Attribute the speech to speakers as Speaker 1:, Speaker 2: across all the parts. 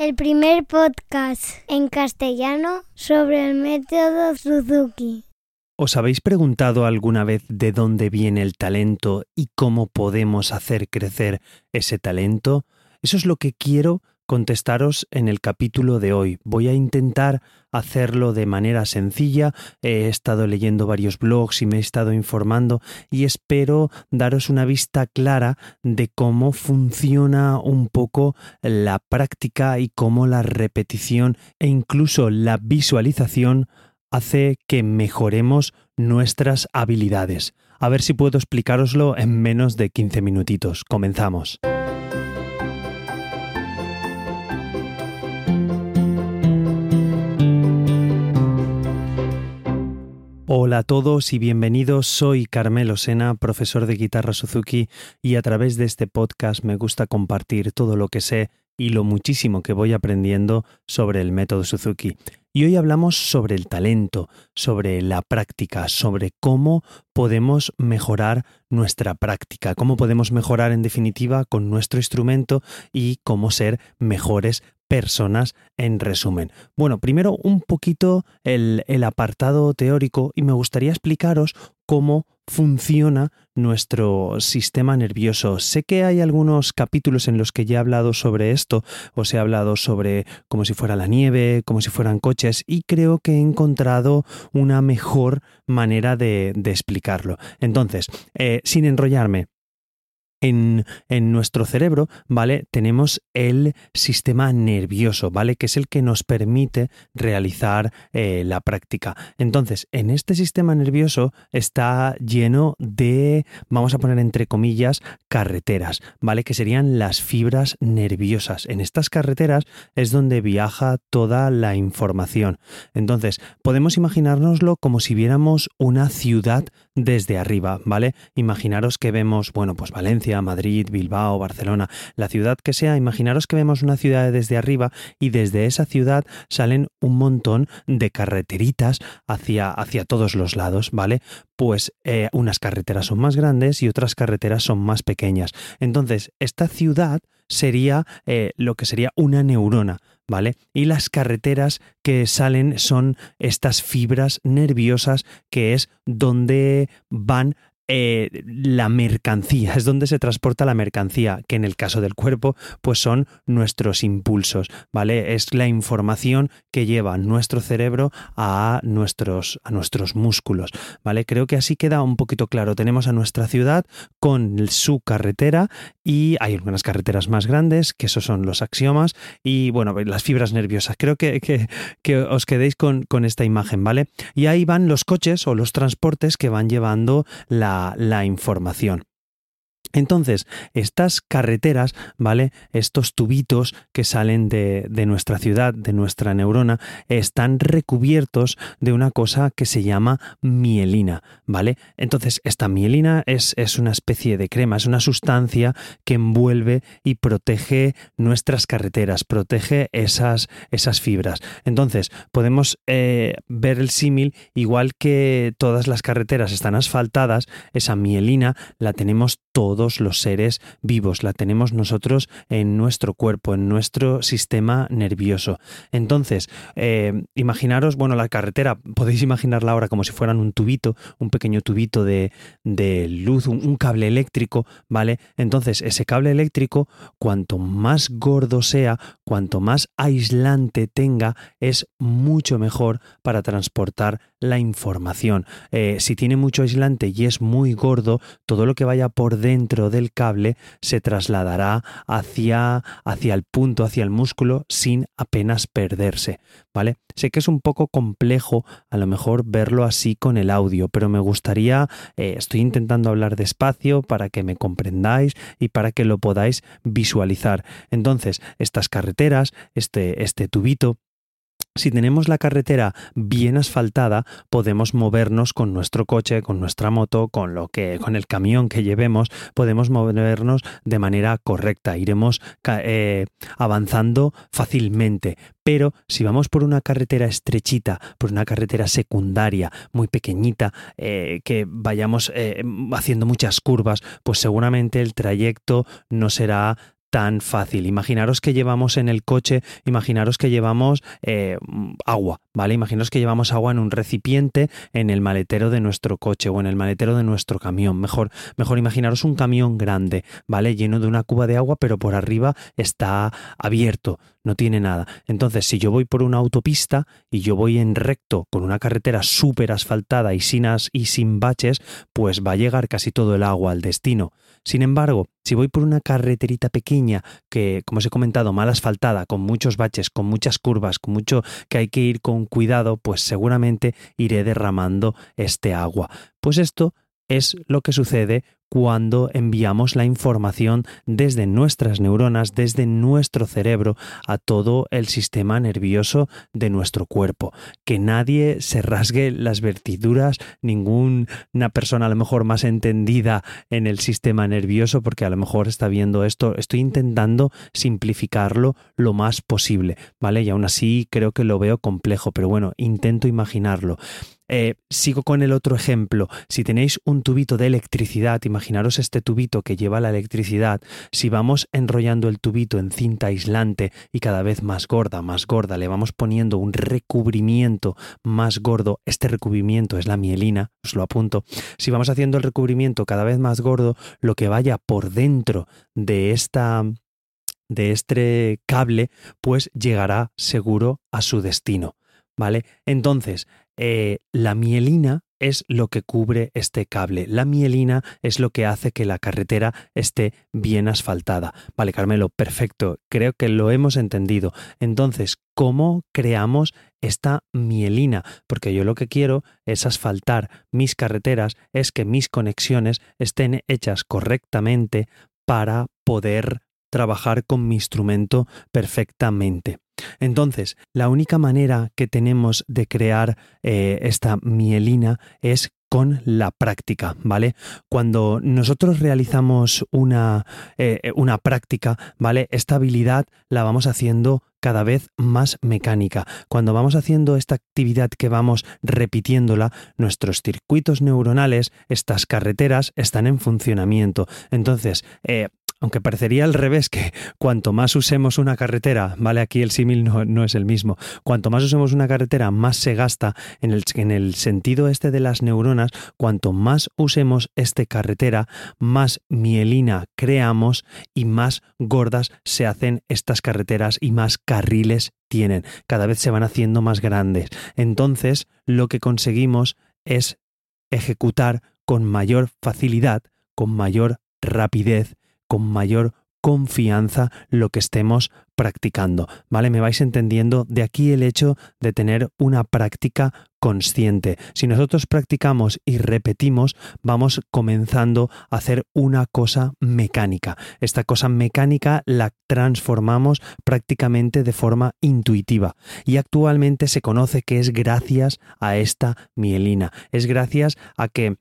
Speaker 1: el primer podcast en castellano sobre el método Suzuki.
Speaker 2: ¿Os habéis preguntado alguna vez de dónde viene el talento y cómo podemos hacer crecer ese talento? Eso es lo que quiero contestaros en el capítulo de hoy. Voy a intentar hacerlo de manera sencilla. He estado leyendo varios blogs y me he estado informando y espero daros una vista clara de cómo funciona un poco la práctica y cómo la repetición e incluso la visualización hace que mejoremos nuestras habilidades. A ver si puedo explicároslo en menos de 15 minutitos. Comenzamos. Hola a todos y bienvenidos. Soy Carmelo Sena, profesor de guitarra Suzuki, y a través de este podcast me gusta compartir todo lo que sé y lo muchísimo que voy aprendiendo sobre el método Suzuki. Y hoy hablamos sobre el talento, sobre la práctica, sobre cómo podemos mejorar nuestra práctica, cómo podemos mejorar en definitiva con nuestro instrumento y cómo ser mejores personas en resumen. Bueno, primero un poquito el, el apartado teórico y me gustaría explicaros cómo funciona nuestro sistema nervioso. Sé que hay algunos capítulos en los que ya he hablado sobre esto, os he hablado sobre como si fuera la nieve, como si fueran coches, y creo que he encontrado una mejor manera de, explicarlo. Entonces, eh, sin enrollarme, en, nuestro cerebro, ¿vale? Tenemos el sistema nervioso, ¿vale? Que es el que nos permite realizar eh, la práctica. Entonces, en este sistema nervioso está lleno de, vamos a poner entre comillas, carreteras, ¿vale? Que serían las fibras nerviosas. En estas carreteras es donde viaja toda la información. Entonces, podemos imaginárnoslo como si viéramos una ciudad desde arriba, ¿vale? Imaginaros que vemos, bueno, pues Valencia, Madrid, Bilbao, Barcelona, la ciudad que sea, imaginaros que vemos una ciudad desde arriba y desde esa ciudad salen un montón de carreteritas hacia, hacia todos los lados, ¿vale? Pues eh, unas carreteras son más grandes y otras carreteras son más pequeñas. Entonces, esta ciudad sería eh, lo que sería una neurona, ¿vale? Y las carreteras que salen son estas fibras nerviosas que es donde van eh, la mercancía, es donde se transporta la mercancía, que en el caso del cuerpo, pues son nuestros impulsos, ¿vale? Es la información que lleva nuestro cerebro a nuestros, a nuestros músculos, ¿vale? Creo que así queda un poquito claro. Tenemos a nuestra ciudad con su carretera y hay algunas carreteras más grandes, que esos son los axiomas, y bueno, las fibras nerviosas. Creo que, que, os quedéis con, con esta imagen, ¿vale? Y ahí van los coches o los transportes que van llevando la la, información. Entonces, estas carreteras, ¿vale? Estos tubitos que salen de, nuestra ciudad, de nuestra neurona, están recubiertos de una cosa que se llama mielina, ¿vale? Entonces, esta mielina es, es una especie de crema, es una sustancia que envuelve y protege nuestras carreteras, protege esas, esas fibras. Entonces, podemos eh, ver el símil, igual que todas las carreteras están asfaltadas, esa mielina la tenemos todo los seres vivos, la tenemos nosotros en nuestro cuerpo, en nuestro sistema nervioso. Entonces, eh, imaginaros, bueno, la carretera, podéis imaginarla ahora como si fueran un tubito, un pequeño tubito de, luz, un, cable eléctrico, ¿vale? Entonces, ese cable eléctrico, cuanto más gordo sea, cuanto más aislante tenga, es mucho mejor para transportar la información. Eh, si tiene mucho aislante y es muy gordo, todo lo que vaya por dentro del cable se trasladará hacia, hacia el punto, hacia el músculo, sin apenas perderse. ¿Vale? Sé que es un poco complejo a lo mejor verlo así con el audio, pero me gustaría, eh, estoy intentando hablar despacio para que me comprendáis y para que lo podáis visualizar. Entonces, estas carreteras, este, este tubito, si tenemos la carretera bien asfaltada, podemos movernos con nuestro coche, con nuestra moto, con lo que, con el camión que llevemos, podemos movernos de manera correcta, iremos eh, avanzando fácilmente. Pero si vamos por una carretera estrechita, por una carretera secundaria, muy pequeñita, eh, que vayamos eh, haciendo muchas curvas, pues seguramente el trayecto no será tan fácil. Imaginaros que llevamos en el coche, imaginaros que llevamos eh, agua, ¿vale? Imaginaros que llevamos agua en un recipiente en el maletero de nuestro coche o en el maletero de nuestro camión. Mejor, mejor imaginaros un camión grande, ¿vale? Lleno de una cuba de agua, pero por arriba está abierto, no tiene nada. Entonces, si yo voy por una autopista y yo voy en recto con una carretera súper asfaltada y sin, y sin baches, pues va a llegar casi todo el agua al destino. Sin embargo, si voy por una carreterita pequeña que, como os he comentado, mal asfaltada, con muchos baches, con muchas curvas, con mucho que hay que ir con cuidado, pues seguramente iré derramando este agua. Pues esto es lo que sucede cuando enviamos la información desde nuestras neuronas, desde nuestro cerebro, a todo el sistema nervioso de nuestro cuerpo. Que nadie se rasgue las vertiduras, ninguna persona a lo mejor más entendida en el sistema nervioso, porque a lo mejor está viendo esto, estoy intentando simplificarlo lo más posible, ¿vale? Y aún así creo que lo veo complejo, pero bueno, intento imaginarlo. Eh, sigo con el otro ejemplo. Si tenéis un tubito de electricidad, imaginaros este tubito que lleva la electricidad, si vamos enrollando el tubito en cinta aislante y cada vez más gorda, más gorda, le vamos poniendo un recubrimiento más gordo, este recubrimiento es la mielina, os lo apunto, si vamos haciendo el recubrimiento cada vez más gordo, lo que vaya por dentro de esta de este cable, pues llegará seguro a su destino. ¿Vale? Entonces, eh, la mielina es lo que cubre este cable. La mielina es lo que hace que la carretera esté bien asfaltada. Vale, Carmelo, perfecto. Creo que lo hemos entendido. Entonces, ¿cómo creamos esta mielina? Porque yo lo que quiero es asfaltar mis carreteras, es que mis conexiones estén hechas correctamente para poder trabajar con mi instrumento perfectamente. Entonces, la única manera que tenemos de crear eh, esta mielina es con la práctica, ¿vale? Cuando nosotros realizamos una, eh, una práctica, ¿vale? Esta habilidad la vamos haciendo cada vez más mecánica. Cuando vamos haciendo esta actividad que vamos repitiéndola, nuestros circuitos neuronales, estas carreteras, están en funcionamiento. Entonces, eh, aunque parecería al revés que cuanto más usemos una carretera, vale, aquí el símil no, es el mismo, cuanto más usemos una carretera, más se gasta en el, en el sentido este de las neuronas, cuanto más usemos esta carretera, más mielina creamos y más gordas se hacen estas carreteras y más carriles tienen, cada vez se van haciendo más grandes. Entonces, lo que conseguimos es ejecutar con mayor facilidad, con mayor rapidez con mayor confianza lo que estemos practicando, ¿vale? Me vais entendiendo de aquí el hecho de tener una práctica consciente. Si nosotros practicamos y repetimos, vamos comenzando a hacer una cosa mecánica. Esta cosa mecánica la transformamos prácticamente de forma intuitiva y actualmente se conoce que es gracias a esta mielina. Es gracias a que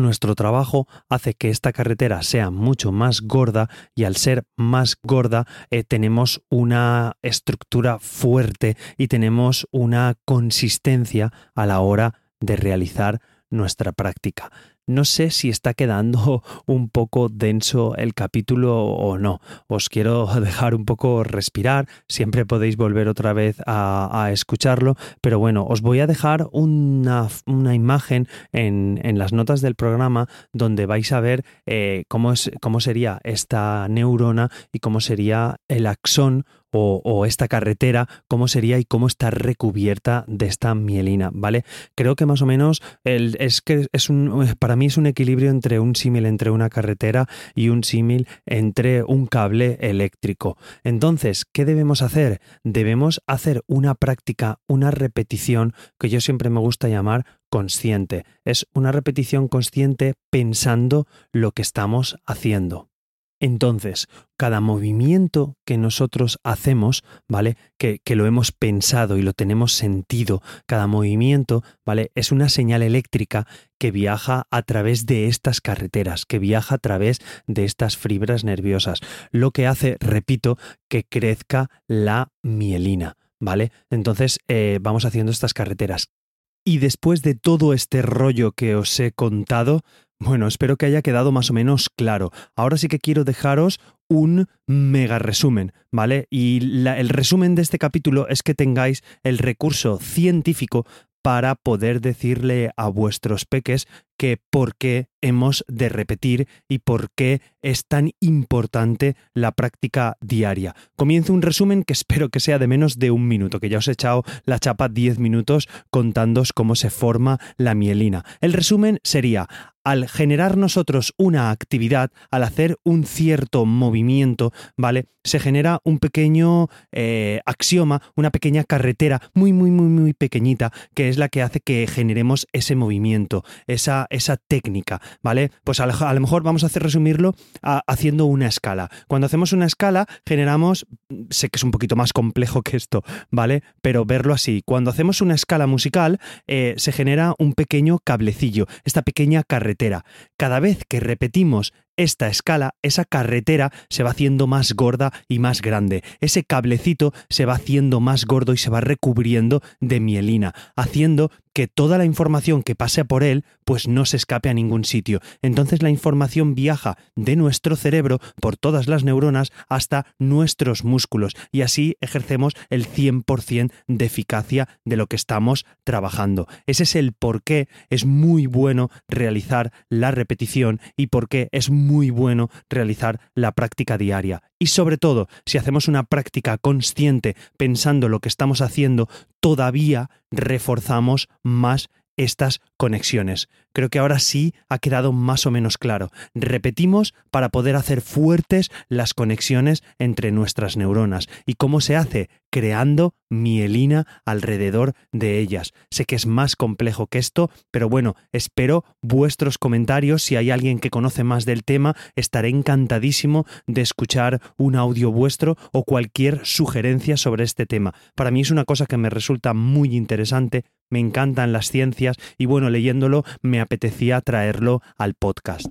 Speaker 2: nuestro trabajo hace que esta carretera sea mucho más gorda y al ser más gorda eh, tenemos una estructura fuerte y tenemos una consistencia a la hora de realizar nuestra práctica. No sé si está quedando un poco denso el capítulo o no. Os quiero dejar un poco respirar. Siempre podéis volver otra vez a, escucharlo. Pero bueno, os voy a dejar una, imagen en, las notas del programa donde vais a ver eh, cómo, es, cómo sería esta neurona y cómo sería el axón o, esta carretera, cómo sería y cómo está recubierta de esta mielina, ¿vale? Creo que más o menos es que es un, para mí es un equilibrio entre un símil entre una carretera y un símil entre un cable eléctrico. Entonces, ¿qué debemos hacer? Debemos hacer una práctica, una repetición que yo siempre me gusta llamar consciente. Es una repetición consciente pensando lo que estamos haciendo. Entonces, cada movimiento que nosotros hacemos, ¿vale? Que, que, lo hemos pensado y lo tenemos sentido, cada movimiento, ¿vale? Es una señal eléctrica que viaja a través de estas carreteras, que viaja a través de estas fibras nerviosas, lo que hace, repito, que crezca la mielina, ¿vale? Entonces, eh, vamos haciendo estas carreteras. Y después de todo este rollo que os he contado, Bueno, espero que haya quedado más o menos claro. Ahora sí que quiero dejaros un mega resumen, ¿vale? Y el resumen de este capítulo es que tengáis el recurso científico para poder decirle a vuestros peques que por qué hemos de repetir y por qué es tan importante la práctica diaria. Comienzo un resumen que espero que sea de menos de un minuto, que ya os he echado la chapa 10 minutos contándoos cómo se forma la mielina. El resumen sería, al generar nosotros una actividad, al hacer un cierto movimiento, ¿vale? Se genera un pequeño eh, axioma, una pequeña carretera muy, muy, muy, muy pequeñita, que es la que hace que generemos ese movimiento, esa, esa técnica, ¿vale? Pues a, lo mejor vamos a hacer resumirlo haciendo una escala. Cuando hacemos una escala, generamos, sé que es un poquito más complejo que esto, ¿vale? Pero verlo así, cuando hacemos una escala musical, eh, se genera un pequeño cablecillo, esta pequeña carretera. Cada vez que repetimos esta escala, esa carretera se va haciendo más gorda y más grande. Ese cablecito se va haciendo más gordo y se va recubriendo de mielina, haciendo que toda la información que pase por él pues no se escape a ningún sitio. Entonces la información viaja de nuestro cerebro por todas las neuronas hasta nuestros músculos y así ejercemos el 100% de eficacia de lo que estamos trabajando. Ese es el por qué es muy bueno realizar la repetición y por qué es muy bueno realizar la práctica diaria. Y sobre todo, si hacemos una práctica consciente pensando lo que estamos haciendo, todavía reforzamos más estas conexiones. Creo que ahora sí ha quedado más o menos claro. Repetimos para poder hacer fuertes las conexiones entre nuestras neuronas. ¿Y cómo se hace? Creando mielina alrededor de ellas. Sé que es más complejo que esto, pero bueno, espero vuestros comentarios. Si hay alguien que conoce más del tema, estaré encantadísimo de escuchar un audio vuestro o cualquier sugerencia sobre este tema. Para mí es una cosa que me resulta muy interesante, me encantan las ciencias y bueno, leyéndolo me apetecía traerlo al podcast.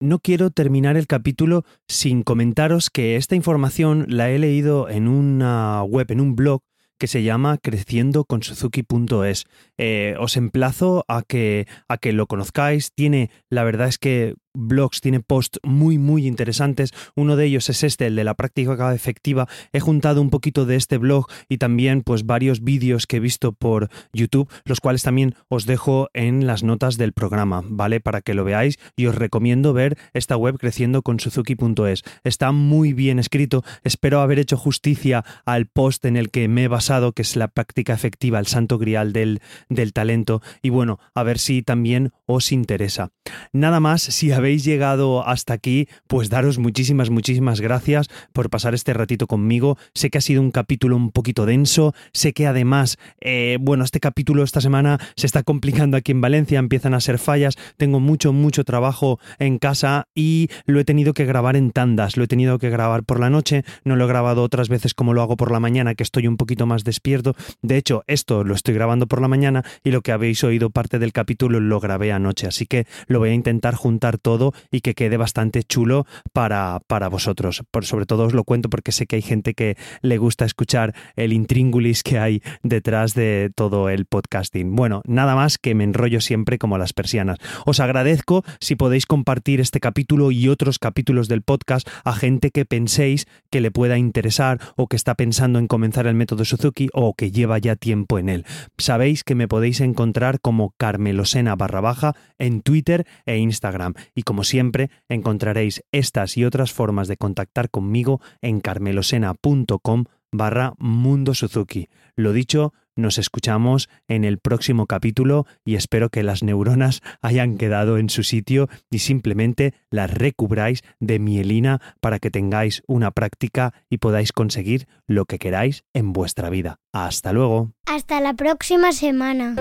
Speaker 2: No quiero terminar el capítulo sin comentaros que esta información la he leído en una web, en un blog que se llama creciendoconsuzuki.es. Eh, os emplazo a que, a que lo conozcáis. Tiene, la verdad es que blogs, tiene posts muy, muy interesantes. Uno de ellos es este, el de la práctica efectiva. He juntado un poquito de este blog y también pues varios vídeos que he visto por YouTube, los cuales también os dejo en las notas del programa, ¿vale? Para que lo veáis y os recomiendo ver esta web creciendo con suzuki.es. Está muy bien escrito. Espero haber hecho justicia al post en el que me he basado, que es la práctica efectiva, el santo grial del, del talento. Y bueno, a ver si también os interesa. Nada más, si habéis llegado hasta aquí, pues daros muchísimas, muchísimas gracias por pasar este ratito conmigo. Sé que ha sido un capítulo un poquito denso, sé que además, eh, bueno, este capítulo esta semana se está complicando aquí en Valencia, empiezan a ser fallas, tengo mucho, mucho trabajo en casa y lo he tenido que grabar en tandas, lo he tenido que grabar por la noche, no lo he grabado otras veces como lo hago por la mañana, que estoy un poquito más despierto. De hecho, esto lo estoy grabando por la mañana y lo que habéis oído parte del capítulo lo grabé anoche, así que lo voy a intentar juntar todo y que quede bastante chulo para, para vosotros. Por, sobre todo os lo cuento porque sé que hay gente que le gusta escuchar el intríngulis que hay detrás de todo el podcasting. Bueno, nada más que me enrollo siempre como las persianas. Os agradezco si podéis compartir este capítulo y otros capítulos del podcast a gente que penséis que le pueda interesar o que está pensando en comenzar el método Suzuki o que lleva ya tiempo en él. Sabéis que me podéis encontrar como Carmelosena barra baja en Twitter e Instagram y como siempre, encontraréis estas y otras formas de contactar conmigo en carmelosena.com barra Mundo Suzuki. Lo dicho, nos escuchamos en el próximo capítulo y espero que las neuronas hayan quedado en su sitio y simplemente las recubráis de mielina para que tengáis una práctica y podáis conseguir lo que queráis en vuestra vida. Hasta luego.
Speaker 1: Hasta la próxima semana.